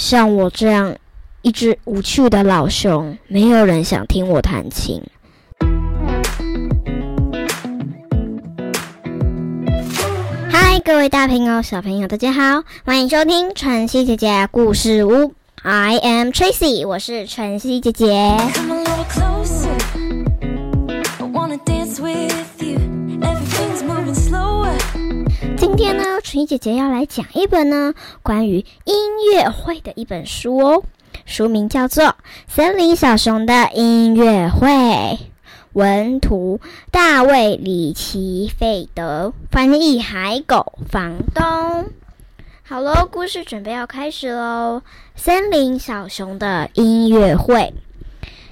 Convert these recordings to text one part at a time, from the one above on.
像我这样一只无趣的老熊，没有人想听我弹琴。嗨，各位大朋友、小朋友，大家好，欢迎收听晨曦姐姐故事屋。I am Tracy，我是晨曦姐姐。呢，纯姐姐要来讲一本呢关于音乐会的一本书哦，书名叫做《森林小熊的音乐会》，文图大卫里奇费德，翻译海狗房东。好喽，故事准备要开始喽，《森林小熊的音乐会》。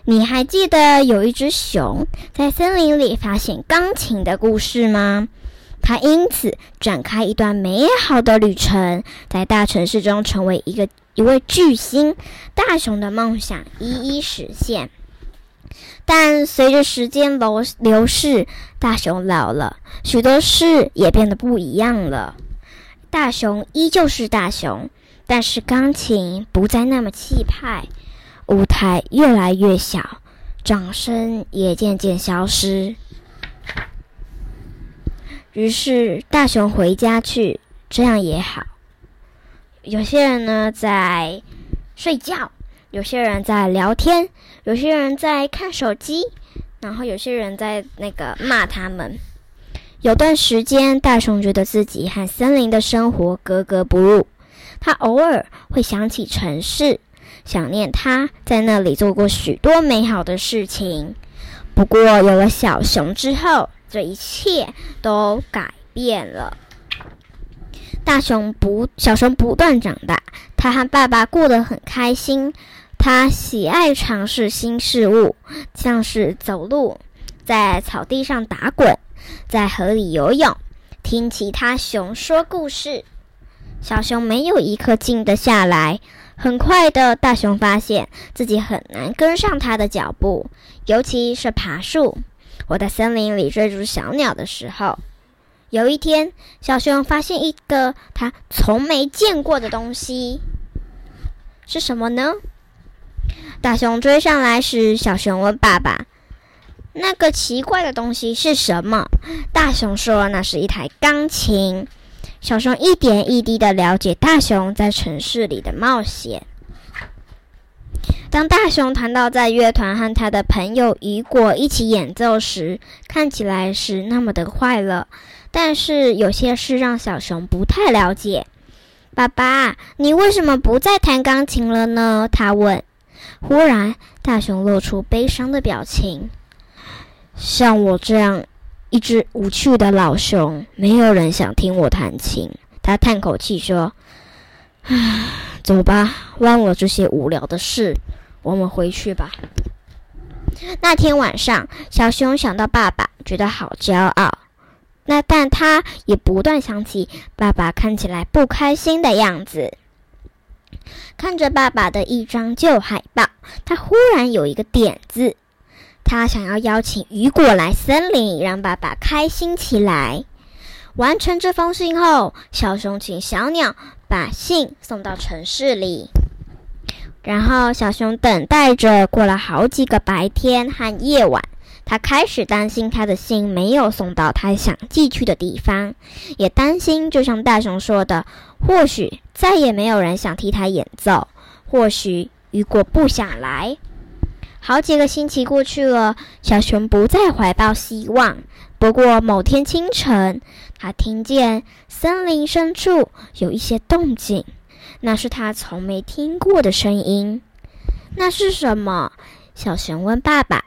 你还记得有一只熊在森林里发现钢琴的故事吗？他因此展开一段美好的旅程，在大城市中成为一个一位巨星。大雄的梦想一一实现，但随着时间流流逝，大雄老了，许多事也变得不一样了。大雄依旧是大雄，但是钢琴不再那么气派，舞台越来越小，掌声也渐渐消失。于是大熊回家去，这样也好。有些人呢在睡觉，有些人在聊天，有些人在看手机，然后有些人在那个骂他们。有段时间，大熊觉得自己和森林的生活格格不入。他偶尔会想起城市，想念他在那里做过许多美好的事情。不过有了小熊之后，这一切都改变了。大熊不，小熊不断长大，他和爸爸过得很开心。他喜爱尝试新事物，像是走路，在草地上打滚，在河里游泳，听其他熊说故事。小熊没有一刻静得下来。很快的，大熊发现自己很难跟上他的脚步，尤其是爬树。我在森林里追逐小鸟的时候，有一天，小熊发现一个他从没见过的东西，是什么呢？大熊追上来时，小熊问爸爸：“那个奇怪的东西是什么？”大熊说：“那是一台钢琴。”小熊一点一滴的了解大熊在城市里的冒险。当大熊谈到在乐团和他的朋友雨果一起演奏时，看起来是那么的快乐。但是有些事让小熊不太了解。爸爸，你为什么不再弹钢琴了呢？他问。忽然，大熊露出悲伤的表情。像我这样一只无趣的老熊，没有人想听我弹琴。他叹口气说：“ 唉，走吧，忘了这些无聊的事。”我们回去吧。那天晚上，小熊想到爸爸，觉得好骄傲。那但他也不断想起爸爸看起来不开心的样子。看着爸爸的一张旧海报，他忽然有一个点子。他想要邀请雨果来森林，让爸爸开心起来。完成这封信后，小熊请小鸟把信送到城市里。然后，小熊等待着，过了好几个白天和夜晚。他开始担心他的信没有送到他想寄去的地方，也担心，就像大熊说的，或许再也没有人想替他演奏，或许雨果不想来。好几个星期过去了，小熊不再怀抱希望。不过某天清晨，他听见森林深处有一些动静。那是他从没听过的声音，那是什么？小熊问爸爸。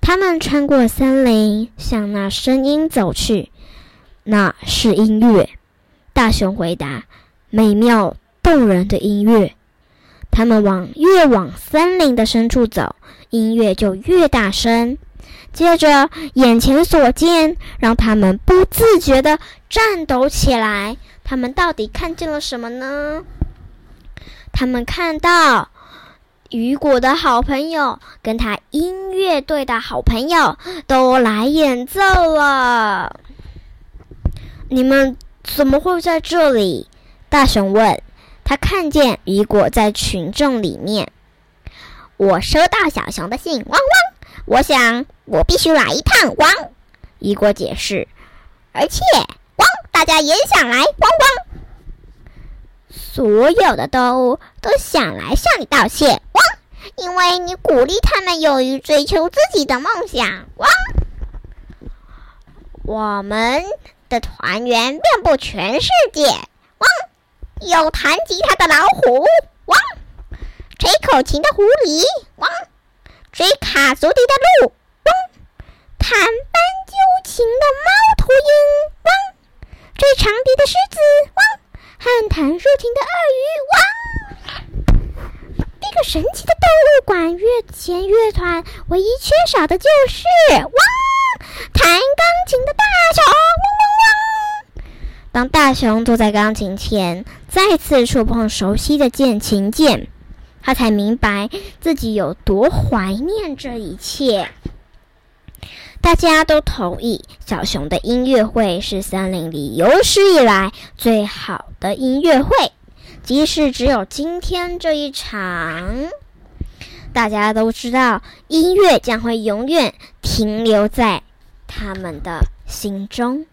他们穿过森林，向那声音走去。那是音乐，大熊回答。美妙动人的音乐。他们往越往森林的深处走，音乐就越大声。接着，眼前所见让他们不自觉地颤抖起来。他们到底看见了什么呢？他们看到雨果的好朋友跟他音乐队的好朋友都来演奏了。你们怎么会在这里？大熊问。他看见雨果在群众里面。我收到小熊的信，汪汪！我想我必须来一趟，汪！雨果解释，而且汪，大家也想来，汪汪！所有的动物都想来向你道谢，汪！因为你鼓励他们勇于追求自己的梦想，汪！我们的团员遍布全世界，有弹吉他的老虎，汪！吹口琴的狐狸，汪！追卡祖笛的鹿，汪！弹斑鸠琴的猫头鹰，汪！追长笛的狮子，汪！和弹竖琴的鳄鱼，汪！这个神奇的动物管乐弦乐团，唯一缺少的就是汪！弹钢琴的大熊，汪！当大熊坐在钢琴前，再次触碰熟悉的键琴键。他才明白自己有多怀念这一切。大家都同意，小熊的音乐会是森林里有史以来最好的音乐会，即使只有今天这一场。大家都知道，音乐将会永远停留在他们的心中。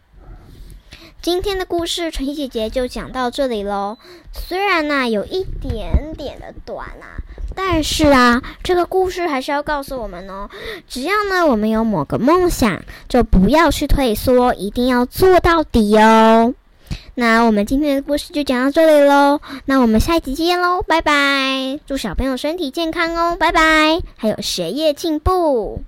今天的故事，晨曦姐姐就讲到这里喽。虽然呢有一点点的短啊，但是啊，这个故事还是要告诉我们哦，只要呢我们有某个梦想，就不要去退缩，一定要做到底哦。那我们今天的故事就讲到这里喽，那我们下一集见喽，拜拜！祝小朋友身体健康哦，拜拜！还有学业进步。